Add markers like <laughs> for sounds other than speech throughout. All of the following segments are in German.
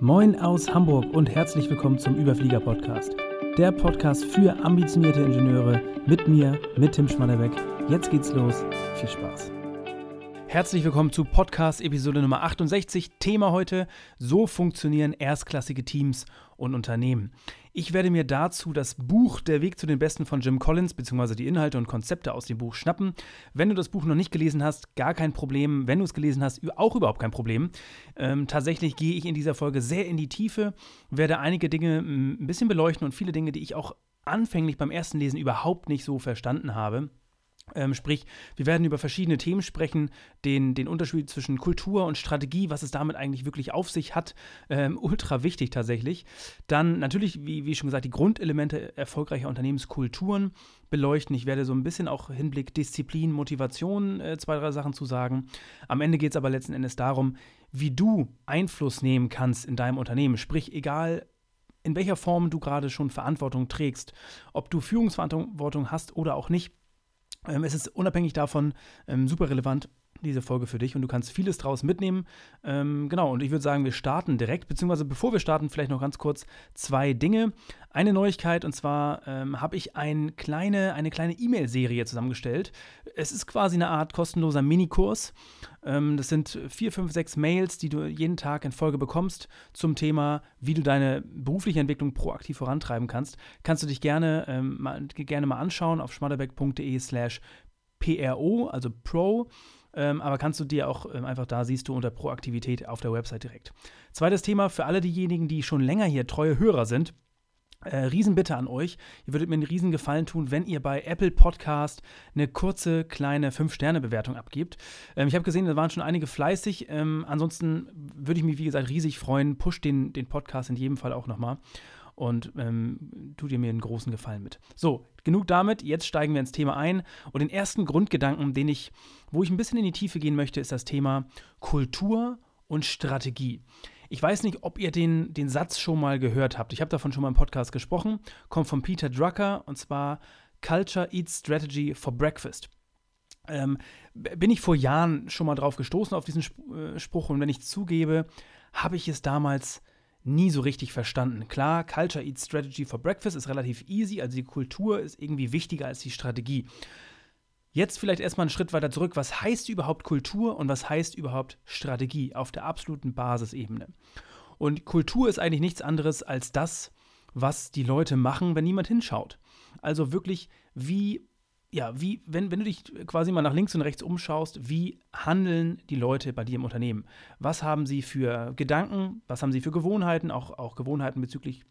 Moin aus Hamburg und herzlich willkommen zum Überflieger Podcast. Der Podcast für ambitionierte Ingenieure mit mir, mit Tim Schmannebeck. Jetzt geht's los. Viel Spaß. Herzlich willkommen zu Podcast Episode Nummer 68. Thema heute: So funktionieren erstklassige Teams und Unternehmen. Ich werde mir dazu das Buch Der Weg zu den Besten von Jim Collins bzw. die Inhalte und Konzepte aus dem Buch schnappen. Wenn du das Buch noch nicht gelesen hast, gar kein Problem. Wenn du es gelesen hast, auch überhaupt kein Problem. Ähm, tatsächlich gehe ich in dieser Folge sehr in die Tiefe, werde einige Dinge ein bisschen beleuchten und viele Dinge, die ich auch anfänglich beim ersten Lesen überhaupt nicht so verstanden habe. Ähm, sprich, wir werden über verschiedene Themen sprechen, den, den Unterschied zwischen Kultur und Strategie, was es damit eigentlich wirklich auf sich hat, ähm, <laughs> ultra wichtig tatsächlich. Dann natürlich, wie, wie schon gesagt, die Grundelemente erfolgreicher Unternehmenskulturen beleuchten. Ich werde so ein bisschen auch Hinblick Disziplin, Motivation, äh, zwei, drei Sachen zu sagen. Am Ende geht es aber letzten Endes darum, wie du Einfluss nehmen kannst in deinem Unternehmen. Sprich, egal in welcher Form du gerade schon Verantwortung trägst, ob du Führungsverantwortung hast oder auch nicht es ist unabhängig davon ähm, super relevant, diese Folge für dich und du kannst vieles draus mitnehmen. Ähm, genau, und ich würde sagen, wir starten direkt, beziehungsweise bevor wir starten, vielleicht noch ganz kurz zwei Dinge. Eine Neuigkeit und zwar ähm, habe ich ein kleine, eine kleine E-Mail-Serie zusammengestellt. Es ist quasi eine Art kostenloser Minikurs. Ähm, das sind vier, fünf, sechs Mails, die du jeden Tag in Folge bekommst zum Thema, wie du deine berufliche Entwicklung proaktiv vorantreiben kannst. Kannst du dich gerne, ähm, mal, gerne mal anschauen auf schmaderbeck.de slash PRO, also Pro. Ähm, aber kannst du dir auch ähm, einfach da siehst du unter Proaktivität auf der Website direkt. Zweites Thema für alle diejenigen, die schon länger hier treue Hörer sind. Äh, Riesenbitte an euch. Ihr würdet mir einen riesen Gefallen tun, wenn ihr bei Apple Podcast eine kurze, kleine 5-Sterne-Bewertung abgebt. Ähm, ich habe gesehen, da waren schon einige fleißig. Ähm, ansonsten würde ich mich, wie gesagt, riesig freuen. Push den, den Podcast in jedem Fall auch nochmal und ähm, tut ihr mir einen großen Gefallen mit. So, genug damit. Jetzt steigen wir ins Thema ein. Und den ersten Grundgedanken, den ich, wo ich ein bisschen in die Tiefe gehen möchte, ist das Thema Kultur und Strategie. Ich weiß nicht, ob ihr den, den Satz schon mal gehört habt. Ich habe davon schon mal im Podcast gesprochen. Kommt von Peter Drucker und zwar Culture Eats Strategy for Breakfast. Ähm, bin ich vor Jahren schon mal drauf gestoßen auf diesen äh, Spruch und wenn ich zugebe, habe ich es damals nie so richtig verstanden. Klar, Culture Eats Strategy for Breakfast ist relativ easy, also die Kultur ist irgendwie wichtiger als die Strategie. Jetzt vielleicht erstmal einen Schritt weiter zurück. Was heißt überhaupt Kultur und was heißt überhaupt Strategie auf der absoluten Basisebene? Und Kultur ist eigentlich nichts anderes als das, was die Leute machen, wenn niemand hinschaut. Also wirklich, wie ja, wie, wenn, wenn du dich quasi mal nach links und rechts umschaust, wie handeln die Leute bei dir im Unternehmen? Was haben sie für Gedanken? Was haben sie für Gewohnheiten? Auch, auch Gewohnheiten bezüglich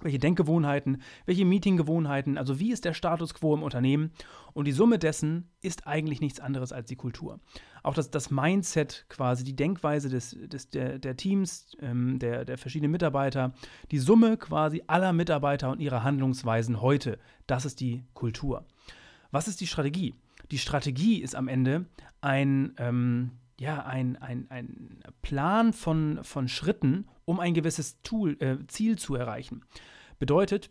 welche Denkgewohnheiten, welche Meetinggewohnheiten, also wie ist der Status quo im Unternehmen? Und die Summe dessen ist eigentlich nichts anderes als die Kultur. Auch das, das Mindset quasi, die Denkweise des, des, der, der Teams, ähm, der, der verschiedenen Mitarbeiter, die Summe quasi aller Mitarbeiter und ihrer Handlungsweisen heute, das ist die Kultur. Was ist die Strategie? Die Strategie ist am Ende ein, ähm, ja, ein, ein, ein Plan von, von Schritten, um ein gewisses Tool, äh, Ziel zu erreichen. Bedeutet,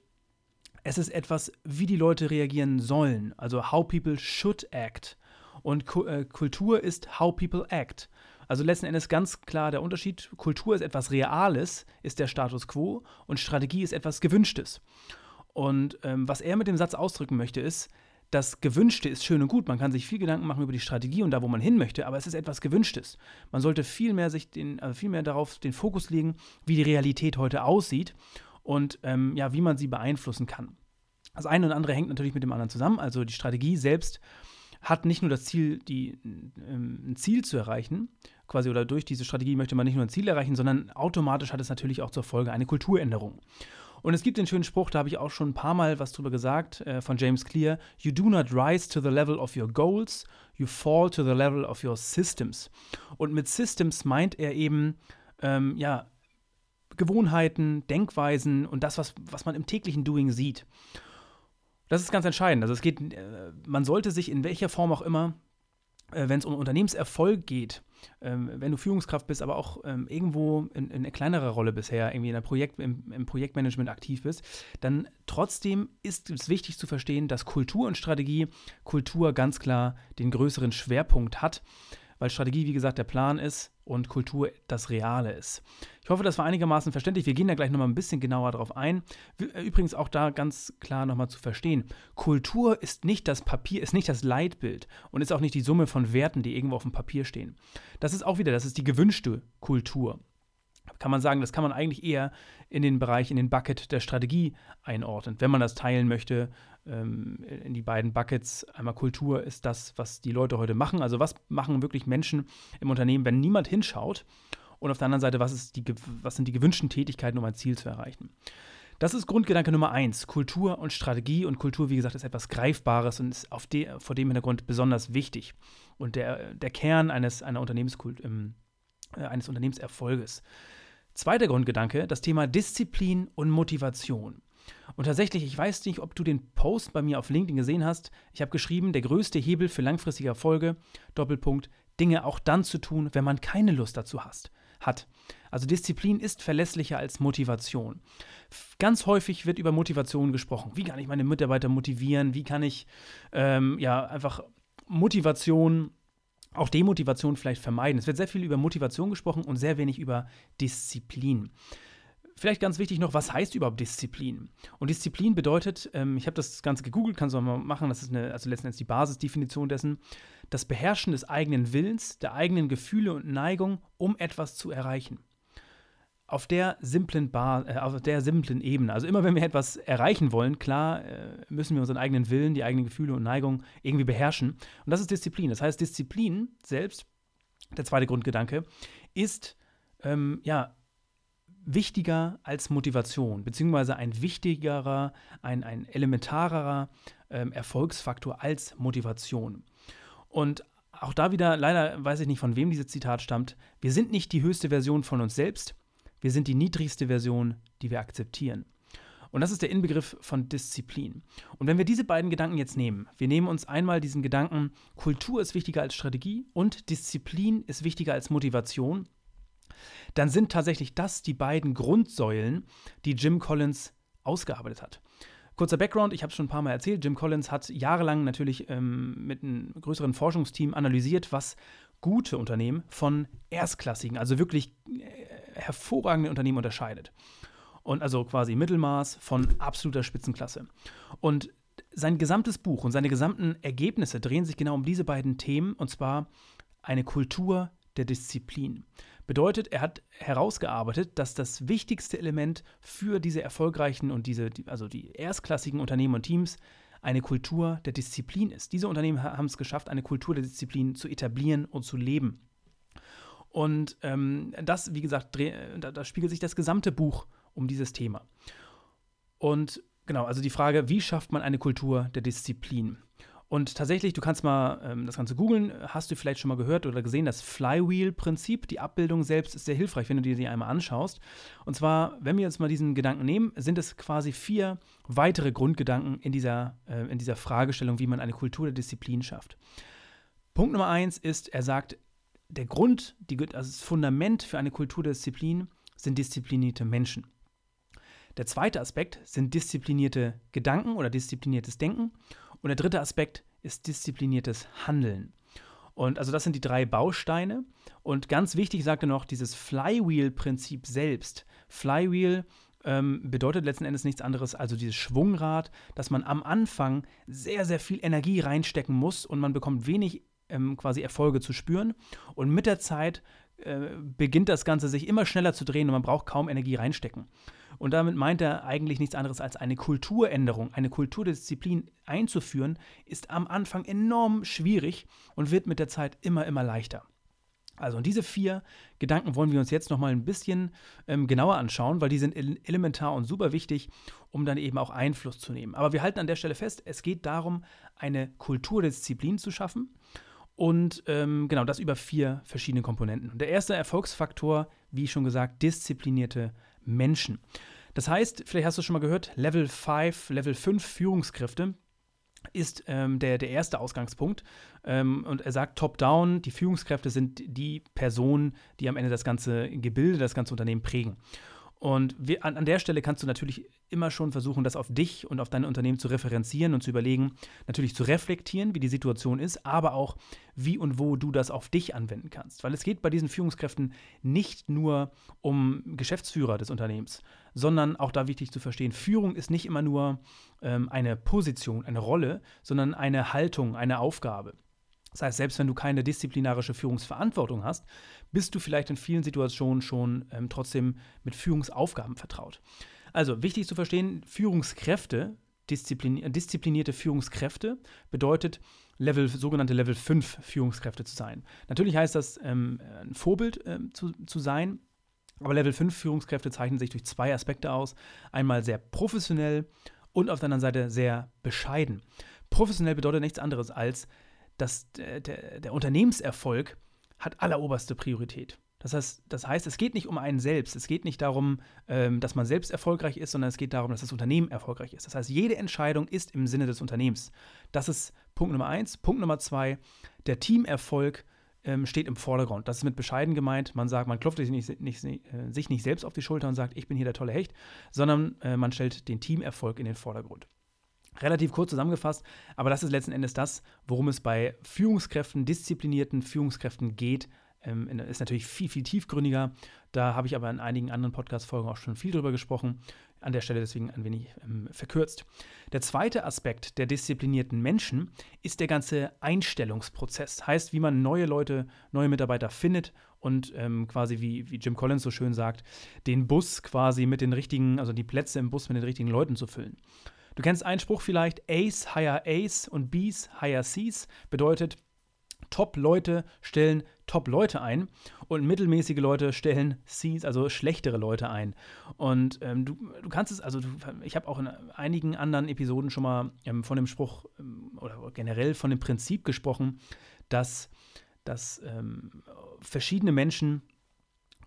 es ist etwas, wie die Leute reagieren sollen, also how people should act. Und äh, Kultur ist how people act. Also letzten Endes ganz klar der Unterschied. Kultur ist etwas Reales, ist der Status quo, und Strategie ist etwas Gewünschtes. Und ähm, was er mit dem Satz ausdrücken möchte, ist, das Gewünschte ist schön und gut. Man kann sich viel Gedanken machen über die Strategie und da, wo man hin möchte, aber es ist etwas Gewünschtes. Man sollte viel mehr, sich den, also viel mehr darauf den Fokus legen, wie die Realität heute aussieht und ähm, ja, wie man sie beeinflussen kann. Das eine und andere hängt natürlich mit dem anderen zusammen. Also die Strategie selbst hat nicht nur das Ziel, die, ähm, ein Ziel zu erreichen, quasi oder durch diese Strategie möchte man nicht nur ein Ziel erreichen, sondern automatisch hat es natürlich auch zur Folge eine Kulturänderung. Und es gibt den schönen Spruch, da habe ich auch schon ein paar Mal was drüber gesagt, äh, von James Clear: You do not rise to the level of your goals, you fall to the level of your systems. Und mit Systems meint er eben, ähm, ja, Gewohnheiten, Denkweisen und das, was, was man im täglichen Doing sieht. Das ist ganz entscheidend. Also es geht, äh, man sollte sich in welcher Form auch immer wenn es um Unternehmenserfolg geht, ähm, wenn du Führungskraft bist, aber auch ähm, irgendwo in, in einer kleineren Rolle bisher, irgendwie in der Projekt, im, im, Projektmanagement aktiv bist, dann trotzdem ist es wichtig zu verstehen, dass Kultur und Strategie, Kultur ganz klar den größeren Schwerpunkt hat. Weil Strategie, wie gesagt, der Plan ist und Kultur das Reale ist. Ich hoffe, das war einigermaßen verständlich. Wir gehen da gleich nochmal ein bisschen genauer drauf ein. Äh, übrigens auch da ganz klar nochmal zu verstehen. Kultur ist nicht das Papier, ist nicht das Leitbild und ist auch nicht die Summe von Werten, die irgendwo auf dem Papier stehen. Das ist auch wieder, das ist die gewünschte Kultur kann man sagen, das kann man eigentlich eher in den Bereich, in den Bucket der Strategie einordnen, wenn man das teilen möchte ähm, in die beiden Buckets. Einmal Kultur ist das, was die Leute heute machen. Also was machen wirklich Menschen im Unternehmen, wenn niemand hinschaut? Und auf der anderen Seite, was, die, was sind die gewünschten Tätigkeiten, um ein Ziel zu erreichen? Das ist Grundgedanke Nummer eins. Kultur und Strategie. Und Kultur, wie gesagt, ist etwas Greifbares und ist auf de, vor dem Hintergrund besonders wichtig. Und der, der Kern eines, einer Unternehmenskult, äh, eines Unternehmenserfolges. Zweiter Grundgedanke, das Thema Disziplin und Motivation. Und tatsächlich, ich weiß nicht, ob du den Post bei mir auf LinkedIn gesehen hast. Ich habe geschrieben, der größte Hebel für langfristige Erfolge, Doppelpunkt, Dinge auch dann zu tun, wenn man keine Lust dazu hast, hat. Also Disziplin ist verlässlicher als Motivation. Ganz häufig wird über Motivation gesprochen. Wie kann ich meine Mitarbeiter motivieren? Wie kann ich ähm, ja einfach Motivation auch Demotivation vielleicht vermeiden. Es wird sehr viel über Motivation gesprochen und sehr wenig über Disziplin. Vielleicht ganz wichtig noch, was heißt überhaupt Disziplin? Und Disziplin bedeutet, ähm, ich habe das Ganze gegoogelt, kannst du auch mal machen, das ist eine, also letztendlich die Basisdefinition dessen, das Beherrschen des eigenen Willens, der eigenen Gefühle und Neigung, um etwas zu erreichen auf der simplen Bar, äh, auf der simplen Ebene. Also immer wenn wir etwas erreichen wollen, klar, äh, müssen wir unseren eigenen Willen, die eigenen Gefühle und Neigungen irgendwie beherrschen. Und das ist Disziplin. Das heißt, Disziplin selbst, der zweite Grundgedanke, ist ähm, ja wichtiger als Motivation, beziehungsweise ein wichtigerer, ein, ein elementarerer ähm, Erfolgsfaktor als Motivation. Und auch da wieder, leider weiß ich nicht, von wem dieses Zitat stammt, wir sind nicht die höchste Version von uns selbst, wir sind die niedrigste Version, die wir akzeptieren. Und das ist der Inbegriff von Disziplin. Und wenn wir diese beiden Gedanken jetzt nehmen, wir nehmen uns einmal diesen Gedanken, Kultur ist wichtiger als Strategie und Disziplin ist wichtiger als Motivation, dann sind tatsächlich das die beiden Grundsäulen, die Jim Collins ausgearbeitet hat. Kurzer Background, ich habe es schon ein paar Mal erzählt, Jim Collins hat jahrelang natürlich ähm, mit einem größeren Forschungsteam analysiert, was gute Unternehmen von erstklassigen, also wirklich äh, hervorragenden Unternehmen unterscheidet. Und also quasi Mittelmaß von absoluter Spitzenklasse. Und sein gesamtes Buch und seine gesamten Ergebnisse drehen sich genau um diese beiden Themen, und zwar eine Kultur der Disziplin. Bedeutet, er hat herausgearbeitet, dass das wichtigste Element für diese erfolgreichen und diese, also die erstklassigen Unternehmen und Teams eine Kultur der Disziplin ist. Diese Unternehmen haben es geschafft, eine Kultur der Disziplin zu etablieren und zu leben. Und ähm, das, wie gesagt, da, da spiegelt sich das gesamte Buch um dieses Thema. Und genau, also die Frage, wie schafft man eine Kultur der Disziplin? Und tatsächlich, du kannst mal ähm, das Ganze googeln, hast du vielleicht schon mal gehört oder gesehen, das Flywheel-Prinzip. Die Abbildung selbst ist sehr hilfreich, wenn du dir die einmal anschaust. Und zwar, wenn wir jetzt mal diesen Gedanken nehmen, sind es quasi vier weitere Grundgedanken in dieser, äh, in dieser Fragestellung, wie man eine Kultur der Disziplin schafft. Punkt Nummer eins ist, er sagt, der Grund, die, also das Fundament für eine Kultur der Disziplin sind disziplinierte Menschen. Der zweite Aspekt sind disziplinierte Gedanken oder diszipliniertes Denken. Und der dritte Aspekt ist diszipliniertes Handeln. Und also das sind die drei Bausteine. Und ganz wichtig, sagt er noch, dieses Flywheel-Prinzip selbst. Flywheel ähm, bedeutet letzten Endes nichts anderes, also dieses Schwungrad, dass man am Anfang sehr, sehr viel Energie reinstecken muss und man bekommt wenig ähm, quasi Erfolge zu spüren. Und mit der Zeit äh, beginnt das Ganze sich immer schneller zu drehen und man braucht kaum Energie reinstecken. Und damit meint er eigentlich nichts anderes als eine Kulturänderung, eine Kulturdisziplin einzuführen, ist am Anfang enorm schwierig und wird mit der Zeit immer, immer leichter. Also, und diese vier Gedanken wollen wir uns jetzt nochmal ein bisschen ähm, genauer anschauen, weil die sind elementar und super wichtig, um dann eben auch Einfluss zu nehmen. Aber wir halten an der Stelle fest, es geht darum, eine Kulturdisziplin zu schaffen. Und ähm, genau das über vier verschiedene Komponenten. Der erste Erfolgsfaktor, wie schon gesagt, disziplinierte Menschen. Das heißt, vielleicht hast du schon mal gehört, Level 5, Level 5 Führungskräfte ist ähm, der, der erste Ausgangspunkt. Ähm, und er sagt top-down, die Führungskräfte sind die Personen, die am Ende das ganze Gebilde, das ganze Unternehmen prägen. Und wir, an, an, der Stelle kannst du natürlich immer schon versuchen, das auf dich und auf dein Unternehmen zu referenzieren und zu überlegen, natürlich zu reflektieren, wie die Situation ist, aber auch, wie und wo du das auf dich anwenden kannst. Weil es geht bei diesen Führungskräften nicht nur um Geschäftsführer des Unternehmens, sondern auch da wichtig zu verstehen, Führung ist nicht immer nur ähm, eine Position, eine Rolle, sondern eine Haltung, eine Aufgabe. Das heißt, selbst wenn du keine disziplinarische Führungsverantwortung hast, bist du vielleicht in vielen Situationen schon ähm, trotzdem mit Führungsaufgaben vertraut. Also wichtig zu verstehen, Führungskräfte, disziplin äh, disziplinierte Führungskräfte bedeutet, Level, sogenannte Level 5 Führungskräfte zu sein. Natürlich heißt das, ähm, ein Vorbild ähm, zu, zu sein, aber Level 5 Führungskräfte zeichnen sich durch zwei Aspekte aus. Einmal sehr professionell und auf der anderen Seite sehr bescheiden. Professionell bedeutet nichts anderes als, dass der, der, Unternehmenserfolg hat alleroberste Priorität. Das heißt, das heißt, es geht nicht um einen selbst. Es geht nicht darum, ähm, dass man selbst erfolgreich ist, sondern es geht darum, dass das Unternehmen erfolgreich ist. Das heißt, jede Entscheidung ist im Sinne des Unternehmens. Das ist Punkt Nummer eins. Punkt Nummer zwei, der Teamerfolg ähm, steht im Vordergrund. Das ist mit bescheiden gemeint. Man sagt, man klopft sich nicht, nicht, äh, sich nicht selbst auf die Schulter und sagt, ich bin hier der tolle Hecht, sondern äh, man stellt den Teamerfolg in den Vordergrund. Relativ kurz zusammengefasst, aber das ist letzten Endes das, worum es bei Führungskräften, disziplinierten Führungskräften geht. Ähm, ist natürlich viel, viel tiefgründiger. Da habe ich aber in einigen anderen Podcast-Folgen auch schon viel drüber gesprochen. An der Stelle deswegen ein wenig ähm, verkürzt. Der zweite Aspekt der disziplinierten Menschen ist der ganze Einstellungsprozess. Heißt, wie man neue Leute, neue Mitarbeiter findet und ähm, quasi, wie, wie Jim Collins so schön sagt, den Bus quasi mit den richtigen, also die Plätze im Bus mit den richtigen Leuten zu füllen. Du kennst einen Spruch vielleicht, Ace hire Ace und B's hire C's, bedeutet, Top-Leute stellen Top-Leute ein und mittelmäßige Leute stellen C's, also schlechtere Leute ein. Und ähm, du, du kannst es, also du, ich habe auch in einigen anderen Episoden schon mal ähm, von dem Spruch ähm, oder generell von dem Prinzip gesprochen, dass, dass ähm, verschiedene Menschen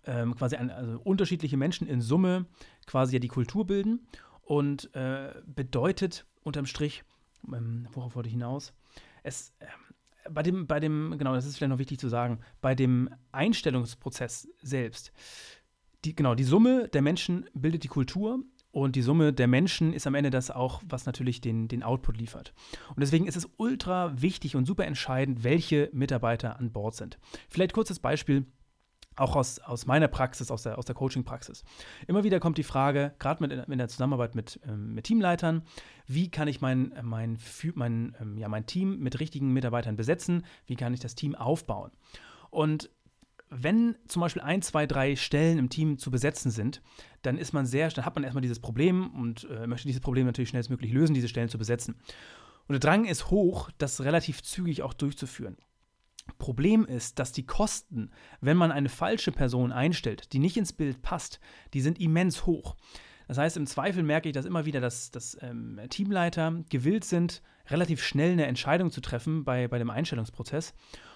ähm, quasi ein, also unterschiedliche Menschen in Summe quasi ja die Kultur bilden und äh, bedeutet unterm Strich, ähm, worauf wollte ich hinaus? Es, äh, bei dem, bei dem, genau, das ist vielleicht noch wichtig zu sagen, bei dem Einstellungsprozess selbst, die, genau, die Summe der Menschen bildet die Kultur und die Summe der Menschen ist am Ende das auch, was natürlich den, den Output liefert. Und deswegen ist es ultra wichtig und super entscheidend, welche Mitarbeiter an Bord sind. Vielleicht kurzes Beispiel auch aus, aus meiner Praxis, aus der, aus der Coaching-Praxis. Immer wieder kommt die Frage, gerade mit, in der Zusammenarbeit mit, ähm, mit Teamleitern, wie kann ich mein, mein, mein, ähm, ja, mein Team mit richtigen Mitarbeitern besetzen? Wie kann ich das Team aufbauen? Und wenn zum Beispiel ein, zwei, drei Stellen im Team zu besetzen sind, dann ist man sehr, dann hat man erstmal dieses Problem und äh, möchte dieses Problem natürlich schnellstmöglich lösen, diese Stellen zu besetzen. Und der Drang ist hoch, das relativ zügig auch durchzuführen. Problem ist, dass die Kosten, wenn man eine falsche Person einstellt, die nicht ins Bild passt, die sind immens hoch. Das heißt, im Zweifel merke ich das immer wieder, dass, dass ähm, Teamleiter gewillt sind, relativ schnell eine Entscheidung zu treffen bei, bei dem Einstellungsprozess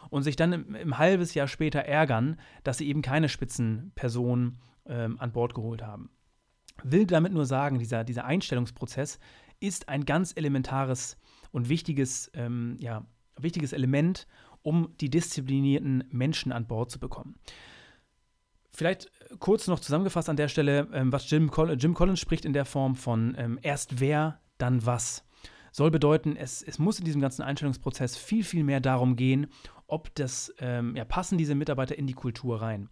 und sich dann im, im halbes Jahr später ärgern, dass sie eben keine Spitzenperson ähm, an Bord geholt haben. Will damit nur sagen, dieser, dieser Einstellungsprozess ist ein ganz elementares und wichtiges, ähm, ja, wichtiges Element, um die disziplinierten Menschen an Bord zu bekommen. Vielleicht kurz noch zusammengefasst an der Stelle, ähm, was Jim, Jim, Collins spricht in der Form von ähm, erst wer, dann was. Soll bedeuten, es, es muss in diesem ganzen Einstellungsprozess viel, viel mehr darum gehen, ob das, ähm, ja, passen diese Mitarbeiter in die Kultur rein.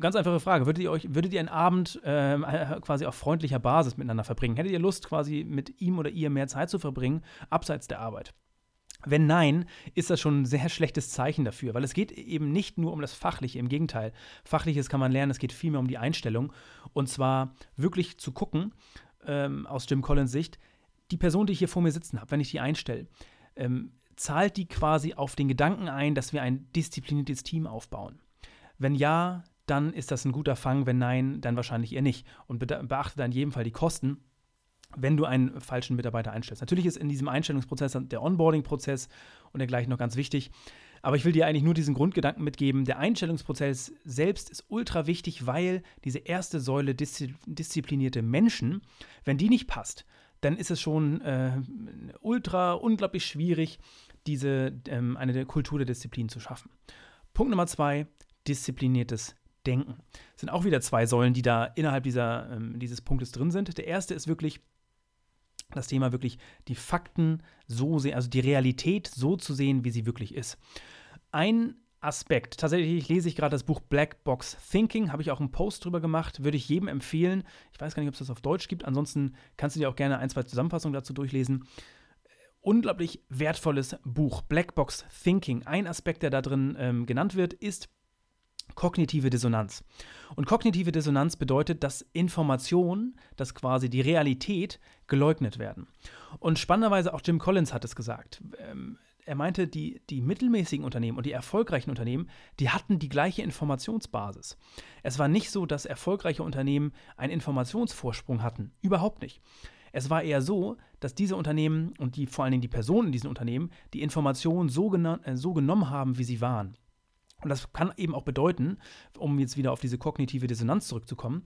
Ganz einfache Frage: Würdet ihr euch, würdet ihr einen Abend ähm, äh, quasi auf freundlicher Basis miteinander verbringen? Hättet ihr Lust, quasi mit ihm oder ihr mehr Zeit zu verbringen, abseits der Arbeit? Wenn nein, ist das schon ein sehr schlechtes Zeichen dafür, weil es geht eben nicht nur um das Fachliche, im Gegenteil. Fachliches kann man lernen, es geht vielmehr um die Einstellung. Und zwar wirklich zu gucken, ähm, aus Jim Collins Sicht, die Person, die ich hier vor mir sitzen habe, wenn ich die einstelle, ähm, zahlt die quasi auf den Gedanken ein, dass wir ein diszipliniertes Team aufbauen. Wenn ja, dann ist das ein guter Fang, wenn nein, dann wahrscheinlich eher nicht. Und beachte dann in jedem Fall die Kosten wenn du einen falschen Mitarbeiter einstellst. Natürlich ist in diesem Einstellungsprozess der Onboarding-Prozess und dergleichen noch ganz wichtig. Aber ich will dir eigentlich nur diesen Grundgedanken mitgeben. Der Einstellungsprozess selbst ist ultra wichtig, weil diese erste Säule disziplinierte Menschen, wenn die nicht passt, dann ist es schon äh, ultra unglaublich schwierig, diese ähm, eine Kultur der Disziplin zu schaffen. Punkt Nummer zwei: diszipliniertes denken. Es sind auch wieder zwei Säulen, die da innerhalb dieser, ähm, dieses Punktes drin sind. Der erste ist wirklich das Thema wirklich die Fakten so sehen, also die Realität so zu sehen, wie sie wirklich ist. Ein Aspekt. Tatsächlich lese ich gerade das Buch Black Box Thinking, habe ich auch einen Post drüber gemacht, würde ich jedem empfehlen. Ich weiß gar nicht, ob es das auf Deutsch gibt, ansonsten kannst du dir auch gerne ein, zwei Zusammenfassungen dazu durchlesen. Unglaublich wertvolles Buch, Black Box Thinking. Ein Aspekt, der da drin ähm, genannt wird, ist kognitive Dissonanz. Und kognitive Dissonanz bedeutet, dass Informationen, dass quasi die Realität geleugnet werden. Und spannenderweise auch Jim Collins hat es gesagt. Ähm, er meinte, die, die mittelmäßigen Unternehmen und die erfolgreichen Unternehmen, die hatten die gleiche Informationsbasis. Es war nicht so, dass erfolgreiche Unternehmen einen Informationsvorsprung hatten. Überhaupt nicht. Es war eher so, dass diese Unternehmen und die vor allen Dingen die Personen in diesen Unternehmen die Informationen so, äh, so genommen haben, wie sie waren. Und das kann eben auch bedeuten, um jetzt wieder auf diese kognitive Dissonanz zurückzukommen,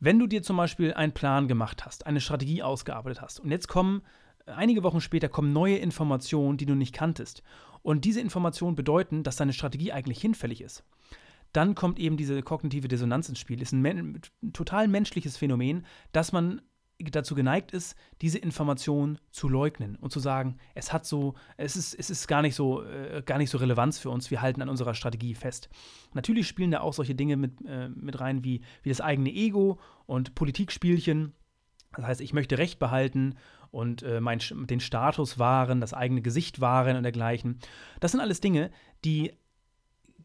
wenn du dir zum Beispiel einen Plan gemacht hast, eine Strategie ausgearbeitet hast und jetzt kommen einige Wochen später kommen neue Informationen, die du nicht kanntest. Und diese Informationen bedeuten, dass deine Strategie eigentlich hinfällig ist. Dann kommt eben diese kognitive Dissonanz ins Spiel. Ist ein, ein total menschliches Phänomen, dass man dazu geneigt ist, diese Information zu leugnen und zu sagen, es hat so, es ist, es ist gar nicht so, äh, gar nicht so Relevanz für uns, wir halten an unserer Strategie fest. Natürlich spielen da auch solche Dinge mit, äh, mit rein wie, wie das eigene Ego und Politikspielchen. Das heißt, ich möchte Recht behalten und äh, mein, den Status wahren, das eigene Gesicht wahren und dergleichen. Das sind alles Dinge, die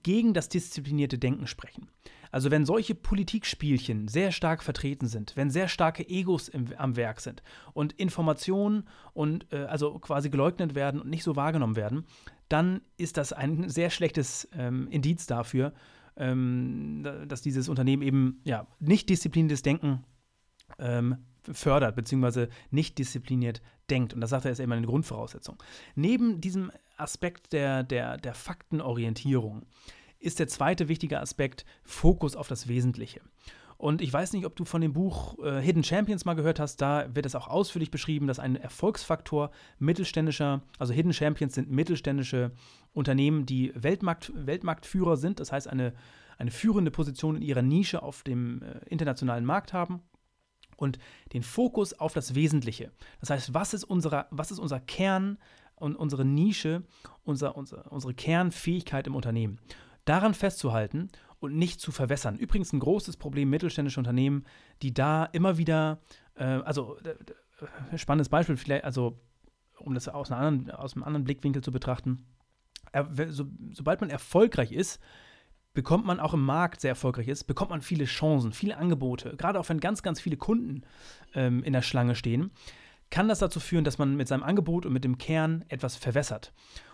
gegen das disziplinierte Denken sprechen. Also wenn solche Politikspielchen sehr stark vertreten sind, wenn sehr starke Egos im, am Werk sind und Informationen und äh, also quasi geleugnet werden und nicht so wahrgenommen werden, dann ist das ein sehr schlechtes ähm, Indiz dafür, ähm, dass dieses Unternehmen eben ja nicht diszipliniertes Denken ähm, fördert, beziehungsweise nicht diszipliniert denkt. Und das sagt er ist immer eine Grundvoraussetzung. Neben diesem Aspekt der, der, der Faktenorientierung ist der zweite wichtige Aspekt Fokus auf das Wesentliche. Und ich weiß nicht, ob du von dem Buch äh, Hidden Champions mal gehört hast. Da wird es auch ausführlich beschrieben, dass ein Erfolgsfaktor mittelständischer, also Hidden Champions sind mittelständische Unternehmen, die Weltmarkt, Weltmarktführer sind. Das heißt, eine, eine führende Position in ihrer Nische auf dem äh, internationalen Markt haben und den Fokus auf das Wesentliche. Das heißt, was ist, unsere, was ist unser Kern und unsere Nische, unser, unser, unsere Kernfähigkeit im Unternehmen? Daran festzuhalten und nicht zu verwässern. Übrigens ein großes Problem mittelständischer Unternehmen, die da immer wieder, äh, also äh, spannendes Beispiel, vielleicht, also um das aus, anderen, aus einem anderen Blickwinkel zu betrachten, er, so, sobald man erfolgreich ist, bekommt man auch im Markt sehr erfolgreich ist, bekommt man viele Chancen, viele Angebote. Gerade auch wenn ganz, ganz viele Kunden ähm, in der Schlange stehen, kann das dazu führen, dass man mit seinem Angebot und mit dem Kern etwas verwässert.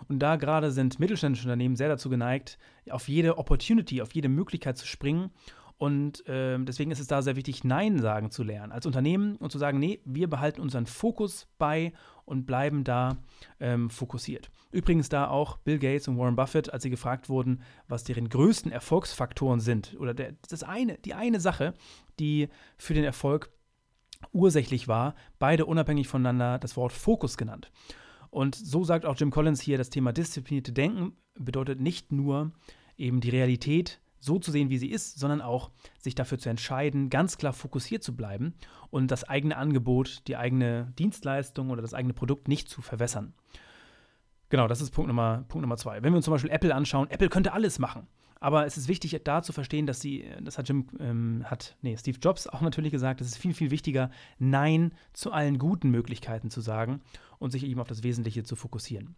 Und da gerade sind mittelständische Unternehmen sehr dazu geneigt, auf jede Opportunity, auf jede Möglichkeit zu springen und äh, deswegen ist es da sehr wichtig, Nein sagen zu lernen als Unternehmen und zu sagen, nee, wir behalten unseren Fokus bei und bleiben da ähm, fokussiert. Übrigens da auch Bill Gates und Warren Buffett, als sie gefragt wurden, was deren größten Erfolgsfaktoren sind oder der, das eine, die eine Sache, die für den Erfolg ursächlich war, beide unabhängig voneinander das Wort Fokus genannt. Und so sagt auch Jim Collins hier, das Thema disziplinierte Denken bedeutet nicht nur eben die Realität so zu sehen, wie sie ist, sondern auch sich dafür zu entscheiden, ganz klar fokussiert zu bleiben und das eigene Angebot, die eigene Dienstleistung oder das eigene Produkt nicht zu verwässern. Genau, das ist Punkt Nummer, Punkt Nummer zwei. Wenn wir uns zum Beispiel Apple anschauen, Apple könnte alles machen. Aber es ist wichtig, da zu verstehen, dass sie, das hat Jim, ähm, hat, nee, Steve Jobs auch natürlich gesagt, es ist viel, viel wichtiger, Nein zu allen guten Möglichkeiten zu sagen und sich eben auf das Wesentliche zu fokussieren.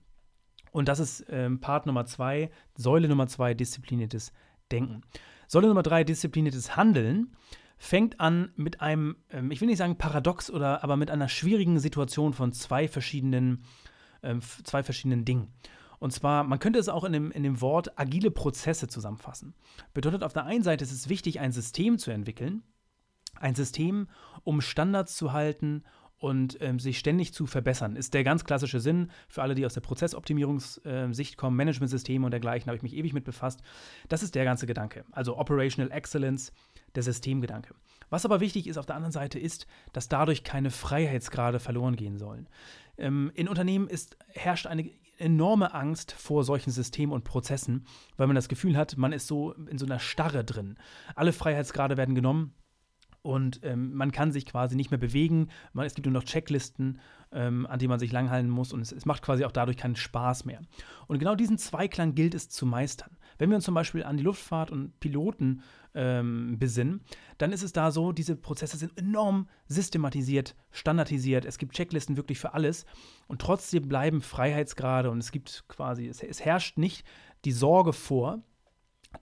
Und das ist ähm, Part Nummer zwei, Säule Nummer zwei, diszipliniertes Denken. Säule Nummer drei, diszipliniertes Handeln, fängt an mit einem, ähm, ich will nicht sagen paradox oder, aber mit einer schwierigen Situation von zwei verschiedenen, ähm, zwei verschiedenen Dingen. Und zwar, man könnte es auch in dem, in dem Wort agile Prozesse zusammenfassen. Bedeutet, auf der einen Seite ist es wichtig, ein System zu entwickeln, ein System, um Standards zu halten und ähm, sich ständig zu verbessern. Ist der ganz klassische Sinn für alle, die aus der Prozessoptimierungssicht äh, kommen, Managementsysteme und dergleichen, habe ich mich ewig mit befasst. Das ist der ganze Gedanke. Also Operational Excellence, der Systemgedanke. Was aber wichtig ist auf der anderen Seite ist, dass dadurch keine Freiheitsgrade verloren gehen sollen. Ähm, in Unternehmen ist, herrscht eine enorme Angst vor solchen Systemen und Prozessen, weil man das Gefühl hat, man ist so in so einer Starre drin. Alle Freiheitsgrade werden genommen und ähm, man kann sich quasi nicht mehr bewegen. Man, es gibt nur noch Checklisten, ähm, an die man sich langhalten muss und es, es, macht quasi auch dadurch keinen Spaß mehr. Und genau diesen Zweiklang gilt es zu meistern. Wenn wir uns zum Beispiel an die Luftfahrt und Piloten ähm, besinnen, dann ist es da so, diese Prozesse sind enorm systematisiert, standardisiert. Es gibt Checklisten wirklich für alles und trotzdem bleiben Freiheitsgrade und es gibt quasi, es, es herrscht nicht die Sorge vor,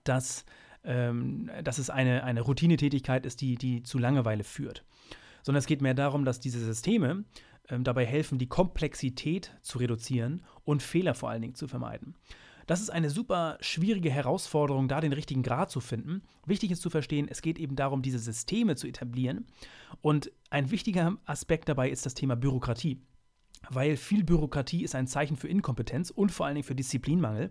dass, ähm, dass es eine, eine Routinetätigkeit ist, die, die zu Langeweile führt. Sondern es geht mehr darum, dass diese Systeme ähm, dabei helfen, die Komplexität zu reduzieren und Fehler vor allen Dingen zu vermeiden. Das ist eine super schwierige Herausforderung, da den richtigen Grad zu finden. Wichtig ist zu verstehen, es geht eben darum, diese Systeme zu etablieren. Und ein wichtiger Aspekt dabei ist das Thema Bürokratie. Weil viel Bürokratie ist ein Zeichen für Inkompetenz und vor allen Dingen für Disziplinmangel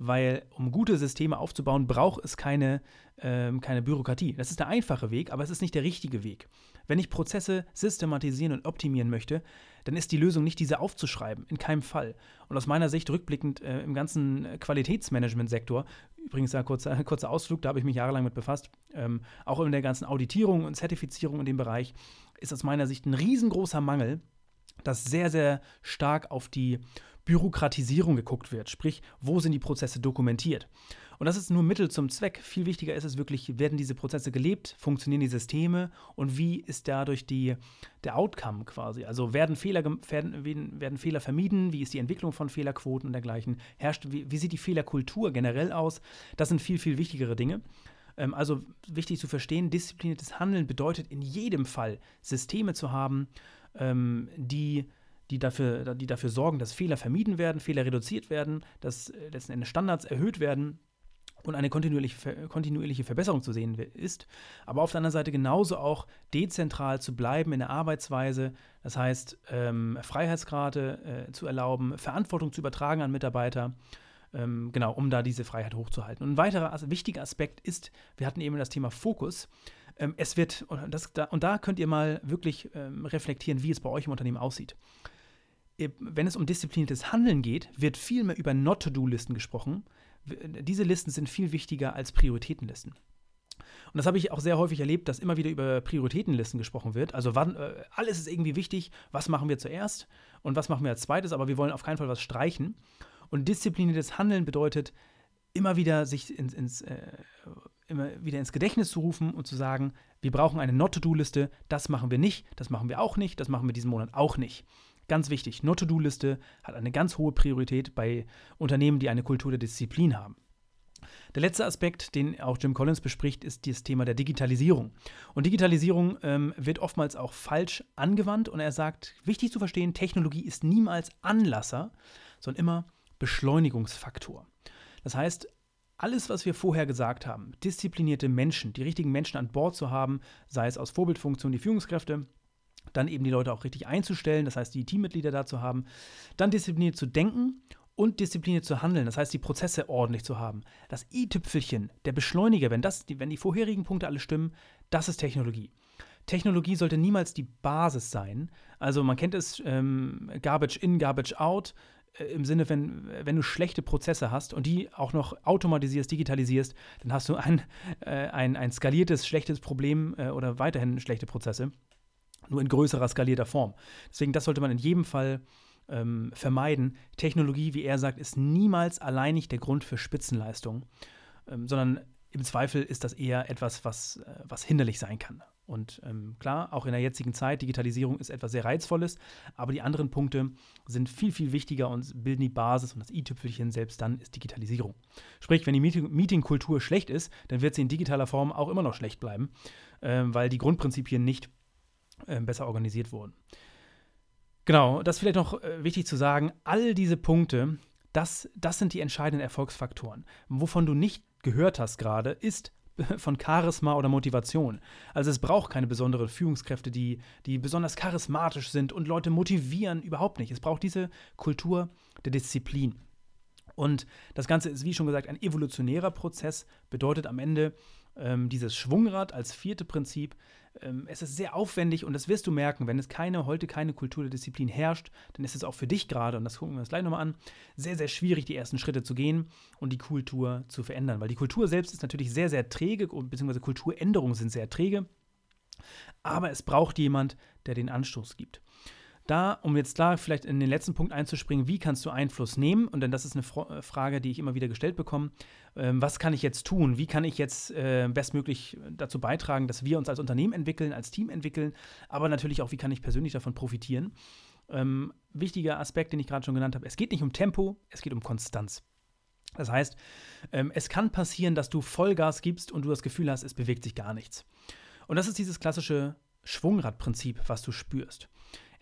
weil um gute Systeme aufzubauen, braucht es keine, ähm, keine Bürokratie. Das ist der einfache Weg, aber es ist nicht der richtige Weg. Wenn ich Prozesse systematisieren und optimieren möchte, dann ist die Lösung nicht diese aufzuschreiben, in keinem Fall. Und aus meiner Sicht rückblickend äh, im ganzen Qualitätsmanagement-Sektor, übrigens ein kurzer, <laughs> kurzer Ausflug, da habe ich mich jahrelang mit befasst, ähm, auch in der ganzen Auditierung und Zertifizierung in dem Bereich, ist aus meiner Sicht ein riesengroßer Mangel, dass sehr, sehr stark auf die Bürokratisierung geguckt wird, sprich, wo sind die Prozesse dokumentiert. Und das ist nur Mittel zum Zweck. Viel wichtiger ist es wirklich, werden diese Prozesse gelebt, funktionieren die Systeme und wie ist dadurch die, der Outcome quasi? Also werden Fehler, werden, werden Fehler vermieden, wie ist die Entwicklung von Fehlerquoten und dergleichen? Herrscht, wie, wie sieht die Fehlerkultur generell aus? Das sind viel, viel wichtigere Dinge ähm, also wichtig zu verstehen, diszipliniertes Handeln bedeutet in jedem Fall Systeme zu haben, ähm, die die dafür, die dafür sorgen, dass Fehler vermieden werden, Fehler reduziert werden, dass äh, letzten Endes Standards erhöht werden und eine kontinuierliche, kontinuierliche Verbesserung zu sehen ist, aber auf der anderen Seite genauso auch dezentral zu bleiben in der Arbeitsweise, das heißt ähm, Freiheitsgrade äh, zu erlauben, Verantwortung zu übertragen an Mitarbeiter, ähm, genau, um da diese Freiheit hochzuhalten. Und ein weiterer wichtiger Aspekt ist, wir hatten eben das Thema Fokus. Ähm, es wird, und, das, da, und da könnt ihr mal wirklich ähm, reflektieren, wie es bei euch im Unternehmen aussieht wenn es um diszipliniertes Handeln geht, wird viel mehr über Not-to-Do-Listen gesprochen. Diese Listen sind viel wichtiger als Prioritätenlisten. Und das habe ich auch sehr häufig erlebt, dass immer wieder über Prioritätenlisten gesprochen wird. Also wann, äh, alles ist irgendwie wichtig, was machen wir zuerst und was machen wir als zweites, aber wir wollen auf keinen Fall was streichen. Und diszipliniertes Handeln bedeutet, immer wieder sich ins, ins äh, immer wieder ins Gedächtnis zu rufen und zu sagen, wir brauchen eine Not-to-Do-Liste, das machen wir nicht, das machen wir auch nicht, das machen wir diesen Monat auch nicht. Ganz wichtig, Not-to-Do-Liste hat eine ganz hohe Priorität bei Unternehmen, die eine Kultur der Disziplin haben. Der letzte Aspekt, den auch Jim Collins bespricht, ist das Thema der Digitalisierung. Und Digitalisierung ähm, wird oftmals auch falsch angewandt und er sagt, wichtig zu verstehen, Technologie ist niemals Anlasser, sondern immer Beschleunigungsfaktor. Das heißt, alles, was wir vorher gesagt haben, disziplinierte Menschen, die richtigen Menschen an Bord zu haben, sei es aus Vorbildfunktion die Führungskräfte, dann eben die Leute auch richtig einzustellen, das heißt die Teammitglieder dazu haben, dann diszipliniert zu denken und diszipliniert zu handeln, das heißt die Prozesse ordentlich zu haben. Das i-Tüpfelchen, der Beschleuniger, wenn, das, wenn die vorherigen Punkte alle stimmen, das ist Technologie. Technologie sollte niemals die Basis sein. Also man kennt es, ähm, Garbage in, Garbage out, äh, im Sinne, wenn, wenn du schlechte Prozesse hast und die auch noch automatisierst, digitalisierst, dann hast du ein, äh, ein, ein skaliertes, schlechtes Problem äh, oder weiterhin schlechte Prozesse nur in größerer skalierter Form. Deswegen, das sollte man in jedem Fall ähm, vermeiden. Technologie, wie er sagt, ist niemals alleinig der Grund für Spitzenleistung, ähm, sondern im Zweifel ist das eher etwas, was, äh, was hinderlich sein kann. Und ähm, klar, auch in der jetzigen Zeit, Digitalisierung ist etwas sehr Reizvolles, aber die anderen Punkte sind viel, viel wichtiger und bilden die Basis und das i-Tüpfelchen selbst dann ist Digitalisierung. Sprich, wenn die Meetingkultur -Meeting schlecht ist, dann wird sie in digitaler Form auch immer noch schlecht bleiben, äh, weil die Grundprinzipien nicht äh, besser organisiert wurden. Genau, das ist vielleicht noch äh, wichtig zu sagen. All diese Punkte, das, das sind die entscheidenden Erfolgsfaktoren. Wovon du nicht gehört hast gerade, ist <laughs> von Charisma oder Motivation. Also es braucht keine besonderen Führungskräfte, die, die besonders charismatisch sind und Leute motivieren, überhaupt nicht. Es braucht diese Kultur der Disziplin. Und das Ganze ist, wie schon gesagt, ein evolutionärer Prozess, bedeutet am Ende ähm, dieses Schwungrad als vierte Prinzip, ähm, es ist sehr aufwendig und das wirst du merken, wenn es keine, heute keine Kultur der Disziplin herrscht, dann ist es auch für dich gerade, und das gucken wir uns gleich nochmal an, sehr, sehr schwierig, die ersten Schritte zu gehen und die Kultur zu verändern. Weil die Kultur selbst ist natürlich sehr, sehr träge, beziehungsweise Kulturänderungen sind sehr träge, aber es braucht jemand, der den Anstoß gibt da, um jetzt da vielleicht in den letzten Punkt einzuspringen, wie kannst du Einfluss nehmen? Und denn das ist eine äh, Frage, die ich immer wieder gestellt bekomme. Ähm, was kann ich jetzt tun? Wie kann ich jetzt äh, bestmöglich dazu beitragen, dass wir uns als Unternehmen entwickeln, als Team entwickeln, aber natürlich auch, wie kann ich persönlich davon profitieren? Ähm, wichtiger Aspekt, den ich gerade schon genannt habe, es geht nicht um Tempo, es geht um Konstanz. Das heißt, ähm, es kann passieren, dass du Vollgas gibst und du das Gefühl hast, es bewegt sich gar nichts. Und das ist dieses klassische Schwungradprinzip, was du spürst.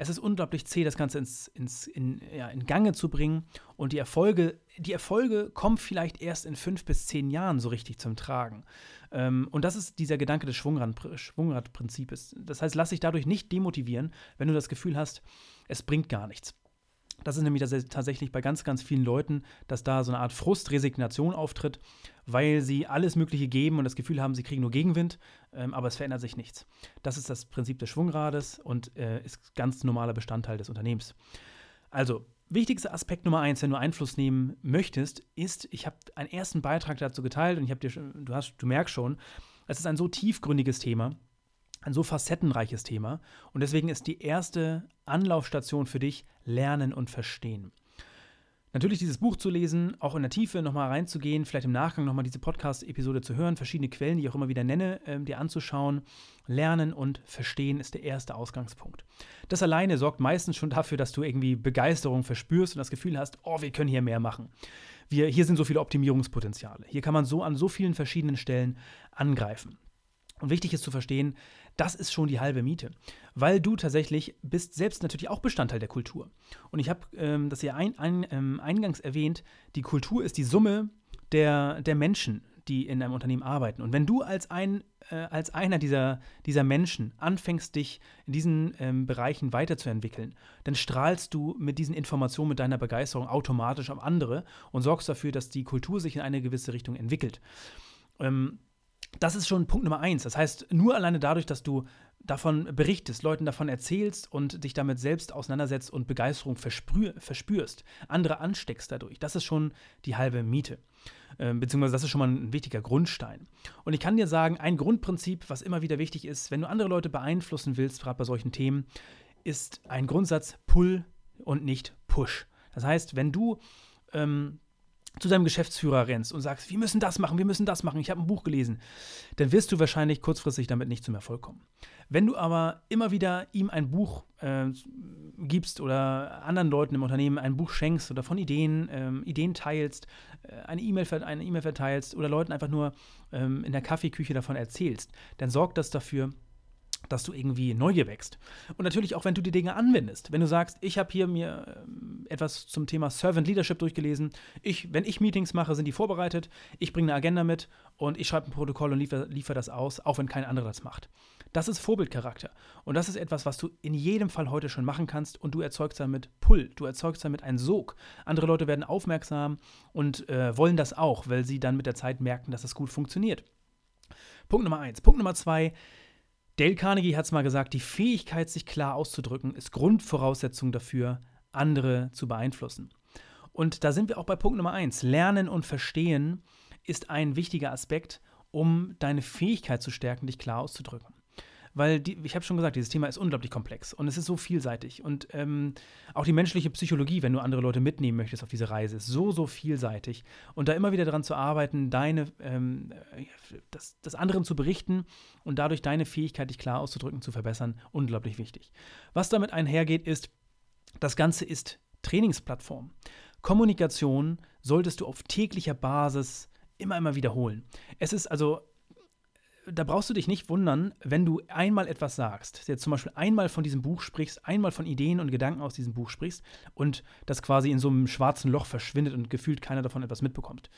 Es ist unglaublich zäh, das Ganze ins, ins, in, ja, in Gange zu bringen. Und die Erfolge, die Erfolge kommen vielleicht erst in fünf bis zehn Jahren so richtig zum Tragen. Ähm, und das ist dieser Gedanke des Schwungrad, Schwungradprinzips. Das heißt, lass dich dadurch nicht demotivieren, wenn du das Gefühl hast, es bringt gar nichts. Das ist nämlich tatsächlich bei ganz, ganz vielen Leuten, dass da so eine Art Frust, Resignation auftritt, weil sie alles Mögliche geben und das Gefühl haben, sie kriegen nur Gegenwind, ähm, aber es verändert sich nichts. Das ist das Prinzip des Schwungrades und äh, ist ganz normaler Bestandteil des Unternehmens. Also, wichtigster Aspekt Nummer eins, wenn du Einfluss nehmen möchtest, ist, ich habe einen ersten Beitrag dazu geteilt und ich habe dir, du hast, du merkst schon, es ist ein so tiefgründiges Thema, ein so facettenreiches Thema. Und deswegen ist die erste Anlaufstation für dich Lernen und Verstehen. Natürlich dieses Buch zu lesen, auch in der Tiefe nochmal reinzugehen, vielleicht im Nachgang nochmal diese Podcast-Episode zu hören, verschiedene Quellen, die ich auch immer wieder nenne, äh, dir anzuschauen. Lernen und Verstehen ist der erste Ausgangspunkt. Das alleine sorgt meistens schon dafür, dass du irgendwie Begeisterung verspürst und das Gefühl hast, oh, wir können hier mehr machen. Wir, hier sind so viele Optimierungspotenziale. Hier kann man so an so vielen verschiedenen Stellen angreifen. Und wichtig ist zu verstehen, das ist schon die halbe Miete. Weil du tatsächlich bist selbst natürlich auch Bestandteil der Kultur. Und ich habe ähm, das ja ein, ein, ähm, eingangs erwähnt, die Kultur ist die Summe der, der Menschen, die in einem Unternehmen arbeiten. Und wenn du als, ein, äh, als einer dieser, dieser Menschen anfängst, dich in diesen ähm, Bereichen weiterzuentwickeln, dann strahlst du mit diesen Informationen, mit deiner Begeisterung automatisch auf andere und sorgst dafür, dass die Kultur sich in eine gewisse Richtung entwickelt. Ähm, das ist schon Punkt Nummer eins. Das heißt, nur alleine dadurch, dass du davon berichtest, Leuten davon erzählst und dich damit selbst auseinandersetzt und Begeisterung verspürst, andere ansteckst dadurch, das ist schon die halbe Miete. Äh, beziehungsweise das ist schon mal ein wichtiger Grundstein. Und ich kann dir sagen, ein Grundprinzip, was immer wieder wichtig ist, wenn du andere Leute beeinflussen willst, gerade bei solchen Themen, ist ein Grundsatz Pull und nicht Push. Das heißt, wenn du ähm, zu deinem Geschäftsführer rennst und sagst, wir müssen das machen, wir müssen das machen, ich habe ein Buch gelesen, dann wirst du wahrscheinlich kurzfristig damit nicht zum Erfolg kommen. Wenn du aber immer wieder ihm ein Buch äh, gibst oder anderen Leuten im Unternehmen ein Buch schenkst oder von Ideen, ähm, Ideen teilst, äh, eine E-Mail eine e verteilst oder Leuten einfach nur ähm, in der Kaffeeküche davon erzählst, dann sorgt das dafür, dass du irgendwie Neugier wächst. Und natürlich auch, wenn du die Dinge anwendest. Wenn du sagst, ich habe hier mir äh, etwas zum Thema Servant Leadership durchgelesen. Ich, wenn ich Meetings mache, sind die vorbereitet. Ich bringe eine Agenda mit und ich schreibe ein Protokoll und liefere liefer das aus, auch wenn kein anderer das macht. Das ist Vorbildcharakter. Und das ist etwas, was du in jedem Fall heute schon machen kannst und du erzeugst damit Pull. Du erzeugst damit einen Sog. Andere Leute werden aufmerksam und äh, wollen das auch, weil sie dann mit der Zeit merken, dass es gut funktioniert. Punkt Nummer eins. Punkt Nummer zwei Dale Carnegie hat es mal gesagt, die Fähigkeit, sich klar auszudrücken, ist Grundvoraussetzung dafür, andere zu beeinflussen. Und da sind wir auch bei Punkt Nummer eins. Lernen und Verstehen ist ein wichtiger Aspekt, um deine Fähigkeit zu stärken, dich klar auszudrücken weil die, ich habe schon gesagt, dieses Thema ist unglaublich komplex und es ist so vielseitig. Und ähm, auch die menschliche Psychologie, wenn du andere Leute mitnehmen möchtest auf diese Reise, ist so, so vielseitig. Und da immer wieder daran zu arbeiten, deine, ähm, das, das anderen zu berichten und dadurch deine Fähigkeit, dich klar auszudrücken, zu verbessern, unglaublich wichtig. Was damit einhergeht, ist, das Ganze ist Trainingsplattform. Kommunikation solltest du auf täglicher Basis immer, immer wiederholen. Es ist also da brauchst du dich nicht wundern, wenn du einmal etwas sagst, jetzt zum Beispiel einmal von diesem Buch sprichst, einmal von Ideen und Gedanken aus diesem Buch sprichst und das quasi in so einem schwarzen Loch verschwindet und gefühlt keiner davon etwas mitbekommt.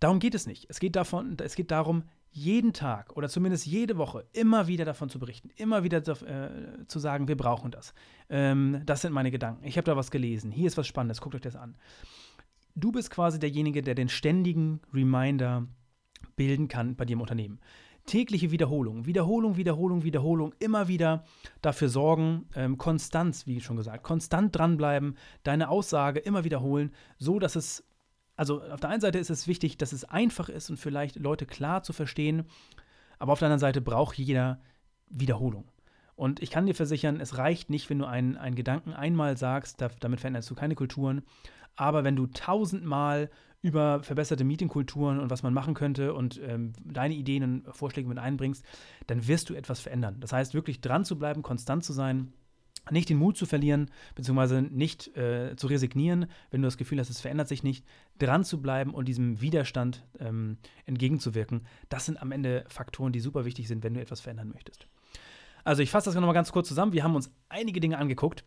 Darum geht es nicht. Es geht, davon, es geht darum, jeden Tag oder zumindest jede Woche immer wieder davon zu berichten, immer wieder äh, zu sagen, wir brauchen das. Ähm, das sind meine Gedanken. Ich habe da was gelesen. Hier ist was Spannendes. Guckt euch das an. Du bist quasi derjenige, der den ständigen Reminder bilden kann bei dir im Unternehmen tägliche Wiederholung, Wiederholung, Wiederholung, Wiederholung, immer wieder dafür sorgen, ähm, Konstanz, wie schon gesagt, konstant dranbleiben, deine Aussage immer wiederholen, so dass es, also auf der einen Seite ist es wichtig, dass es einfach ist und vielleicht Leute klar zu verstehen, aber auf der anderen Seite braucht jeder Wiederholung. Und ich kann dir versichern, es reicht nicht, wenn du einen, einen Gedanken einmal sagst, damit veränderst du keine Kulturen. Aber wenn du tausendmal über verbesserte Meetingkulturen und was man machen könnte und ähm, deine Ideen und Vorschläge mit einbringst, dann wirst du etwas verändern. Das heißt, wirklich dran zu bleiben, konstant zu sein, nicht den Mut zu verlieren, beziehungsweise nicht äh, zu resignieren, wenn du das Gefühl hast, es verändert sich nicht, dran zu bleiben und diesem Widerstand ähm, entgegenzuwirken. Das sind am Ende Faktoren, die super wichtig sind, wenn du etwas verändern möchtest. Also ich fasse das nochmal ganz kurz zusammen. Wir haben uns einige Dinge angeguckt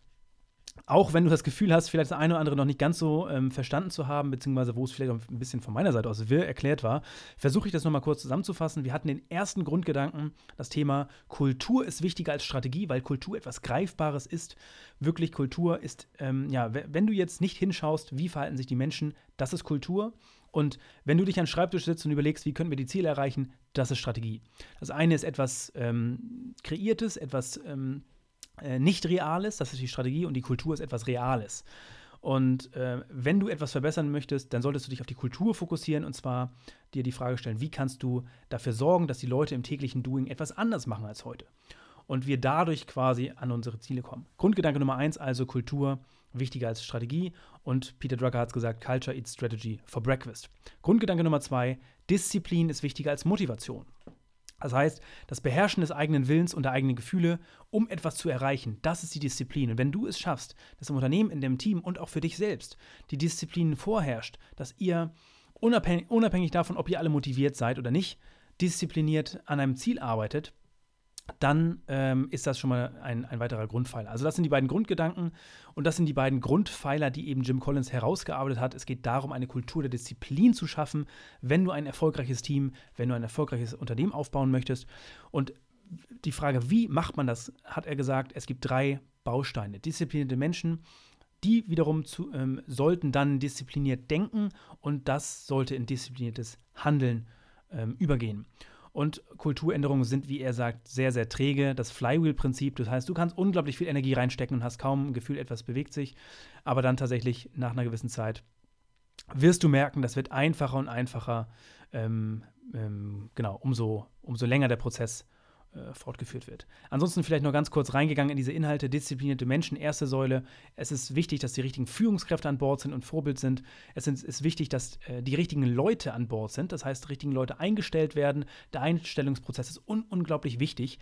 auch wenn du das Gefühl hast, vielleicht das eine oder andere noch nicht ganz so ähm, verstanden zu haben, beziehungsweise wo es vielleicht auch ein bisschen von meiner Seite aus wirr erklärt war, versuche ich das nochmal kurz zusammenzufassen. Wir hatten den ersten Grundgedanken, das Thema Kultur ist wichtiger als Strategie, weil Kultur etwas Greifbares ist. Wirklich Kultur ist, ähm, ja, wenn du jetzt nicht hinschaust, wie verhalten sich die Menschen, das ist Kultur. Und wenn du dich an den Schreibtisch sitzt und überlegst, wie können wir die Ziele erreichen, das ist Strategie. Das eine ist etwas ähm, Kreiertes, etwas ähm, äh, nicht Reales, das ist die Strategie, und die Kultur ist etwas Reales. Und äh, wenn du etwas verbessern möchtest, dann solltest du dich auf die Kultur fokussieren und zwar dir die Frage stellen, wie kannst du dafür sorgen, dass die Leute im täglichen Doing etwas anders machen als heute. Und wir dadurch quasi an unsere Ziele kommen. Grundgedanke Nummer eins, also Kultur, wichtiger als Strategie. Und Peter Drucker hat es gesagt, Culture eats Strategy for Breakfast. Grundgedanke Nummer zwei, Disziplin ist wichtiger als Motivation. Das heißt, das Beherrschen des eigenen Willens und der eigenen Gefühle, um etwas zu erreichen, das ist die Disziplin. Und wenn du es schaffst, dass im Unternehmen, in dem Team und auch für dich selbst die Disziplin vorherrscht, dass ihr unabhängig, unabhängig davon, ob ihr alle motiviert seid oder nicht, diszipliniert an einem Ziel arbeitet, dann ähm, ist das schon mal ein, ein weiterer Grundpfeiler. Also das sind die beiden Grundgedanken und das sind die beiden Grundpfeiler, die eben Jim Collins herausgearbeitet hat. Es geht darum, eine Kultur der Disziplin zu schaffen, wenn du ein erfolgreiches Team, wenn du ein erfolgreiches Unternehmen aufbauen möchtest. Und die Frage, wie macht man das, hat er gesagt, es gibt drei Bausteine. Disziplinierte Menschen, die wiederum zu, ähm, sollten dann diszipliniert denken und das sollte in diszipliniertes Handeln ähm, übergehen. Und Kulturänderungen sind, wie er sagt, sehr, sehr träge. Das Flywheel-Prinzip, das heißt, du kannst unglaublich viel Energie reinstecken und hast kaum ein Gefühl, etwas bewegt sich. Aber dann tatsächlich nach einer gewissen Zeit wirst du merken, das wird einfacher und einfacher. Ähm, ähm, genau, umso, umso länger der Prozess äh, fortgeführt wird. Ansonsten vielleicht noch ganz kurz reingegangen in diese Inhalte, disziplinierte Menschen, erste Säule. Es ist wichtig, dass die richtigen Führungskräfte an Bord sind und Vorbild sind. Es ist wichtig, dass äh, die richtigen Leute an Bord sind, das heißt, die richtigen Leute eingestellt werden. Der Einstellungsprozess ist un unglaublich wichtig.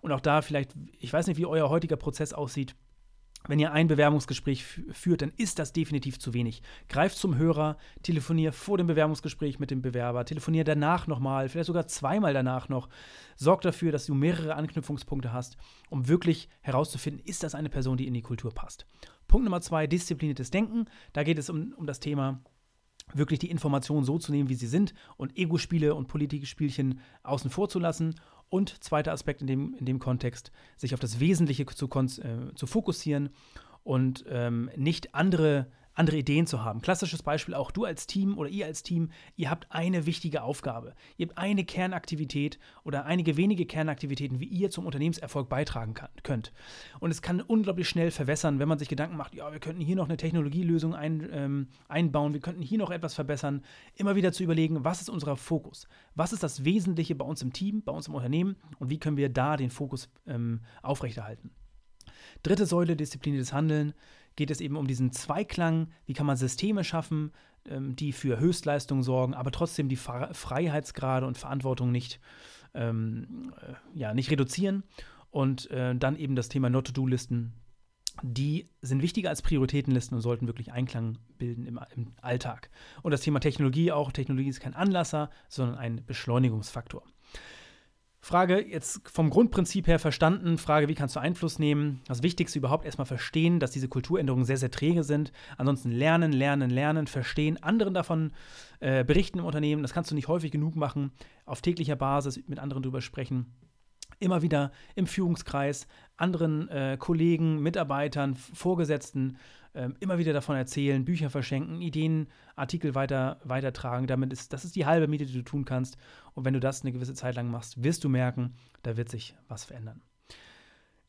Und auch da vielleicht, ich weiß nicht, wie euer heutiger Prozess aussieht, wenn ihr ein Bewerbungsgespräch führt, dann ist das definitiv zu wenig. Greift zum Hörer, telefonier vor dem Bewerbungsgespräch mit dem Bewerber, telefonier danach nochmal, vielleicht sogar zweimal danach noch. Sorg dafür, dass du mehrere Anknüpfungspunkte hast, um wirklich herauszufinden, ist das eine Person, die in die Kultur passt. Punkt Nummer zwei, diszipliniertes Denken. Da geht es um, um das Thema wirklich die Informationen so zu nehmen, wie sie sind und Ego-Spiele und Politikspielchen außen vor zu lassen. Und zweiter Aspekt in dem, in dem Kontext, sich auf das Wesentliche zu, äh, zu fokussieren und ähm, nicht andere, andere Ideen zu haben. Klassisches Beispiel auch du als Team oder ihr als Team, ihr habt eine wichtige Aufgabe. Ihr habt eine Kernaktivität oder einige wenige Kernaktivitäten, wie ihr zum Unternehmenserfolg beitragen kann, könnt. Und es kann unglaublich schnell verwässern, wenn man sich Gedanken macht, ja, wir könnten hier noch eine Technologielösung ein, ähm, einbauen, wir könnten hier noch etwas verbessern. Immer wieder zu überlegen, was ist unser Fokus? Was ist das Wesentliche bei uns im Team, bei uns im Unternehmen und wie können wir da den Fokus ähm, aufrechterhalten? Dritte Säule, diszipliniertes Handeln geht es eben um diesen Zweiklang, wie kann man Systeme schaffen, ähm, die für Höchstleistung sorgen, aber trotzdem die Freiheitsgrade und Verantwortung nicht, ähm, äh, ja, nicht reduzieren. Und äh, dann eben das Thema Not-to-Do-Listen, die sind wichtiger als Prioritätenlisten und sollten wirklich Einklang bilden im, im, Alltag. Und das Thema Technologie auch. Technologie ist kein Anlasser, sondern ein Beschleunigungsfaktor. Frage jetzt vom Grundprinzip her verstanden. Frage, wie kannst du Einfluss nehmen? Das Wichtigste überhaupt erstmal verstehen, dass diese Kulturänderungen sehr, sehr träge sind. Ansonsten lernen, lernen, lernen, verstehen, anderen davon äh, berichten im Unternehmen. Das kannst du nicht häufig genug machen. Auf täglicher Basis mit anderen drüber sprechen. Immer wieder im Führungskreis anderen äh, Kollegen, Mitarbeitern, Vorgesetzten äh, immer wieder davon erzählen, Bücher verschenken, Ideen, Artikel weiter, weitertragen. Damit ist, das ist die halbe Miete, die du tun kannst. Und wenn du das eine gewisse Zeit lang machst, wirst du merken, da wird sich was verändern.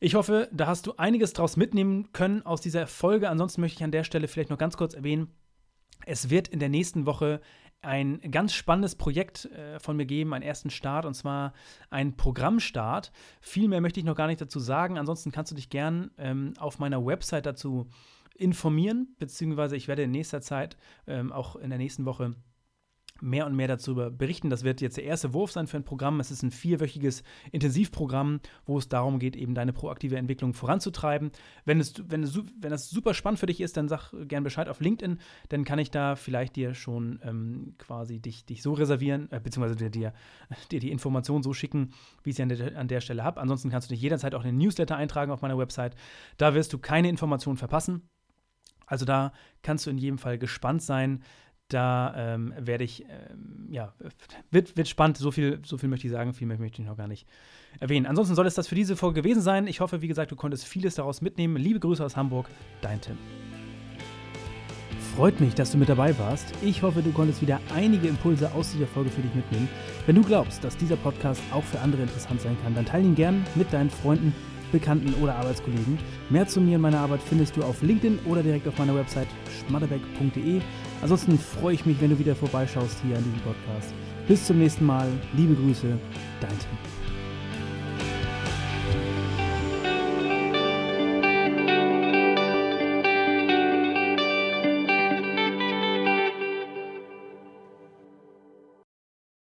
Ich hoffe, da hast du einiges draus mitnehmen können aus dieser Folge. Ansonsten möchte ich an der Stelle vielleicht noch ganz kurz erwähnen, es wird in der nächsten Woche ein ganz spannendes Projekt äh, von mir geben, einen ersten Start, und zwar ein Programmstart. Viel mehr möchte ich noch gar nicht dazu sagen. Ansonsten kannst du dich gern ähm, auf meiner Website dazu informieren, beziehungsweise ich werde in nächster Zeit, ähm, auch in der nächsten Woche, mehr und mehr dazu berichten. Das wird jetzt der erste Wurf sein für ein Programm. Es ist ein vierwöchiges Intensivprogramm, wo es darum geht, eben deine proaktive Entwicklung voranzutreiben. Wenn, es, wenn, es, wenn das super spannend für dich ist, dann sag gern Bescheid auf LinkedIn. Dann kann ich da vielleicht dir schon ähm, quasi dich, dich so reservieren, äh, beziehungsweise dir, dir, dir die Information so schicken, wie ich sie an der, an der Stelle habe. Ansonsten kannst du dich jederzeit auch in den Newsletter eintragen auf meiner Website. Da wirst du keine Informationen verpassen. Also da kannst du in jedem Fall gespannt sein, da ähm, werde ich, ähm, ja, wird, wird spannend. So viel, so viel möchte ich sagen, viel mehr möchte ich noch gar nicht erwähnen. Ansonsten soll es das für diese Folge gewesen sein. Ich hoffe, wie gesagt, du konntest vieles daraus mitnehmen. Liebe Grüße aus Hamburg, dein Tim. Freut mich, dass du mit dabei warst. Ich hoffe, du konntest wieder einige Impulse aus dieser Folge für dich mitnehmen. Wenn du glaubst, dass dieser Podcast auch für andere interessant sein kann, dann teile ihn gern mit deinen Freunden Bekannten oder Arbeitskollegen. Mehr zu mir und meiner Arbeit findest du auf LinkedIn oder direkt auf meiner Website schmatterbeck.de. Ansonsten freue ich mich, wenn du wieder vorbeischaust hier an diesem Podcast. Bis zum nächsten Mal. Liebe Grüße, dein Tim.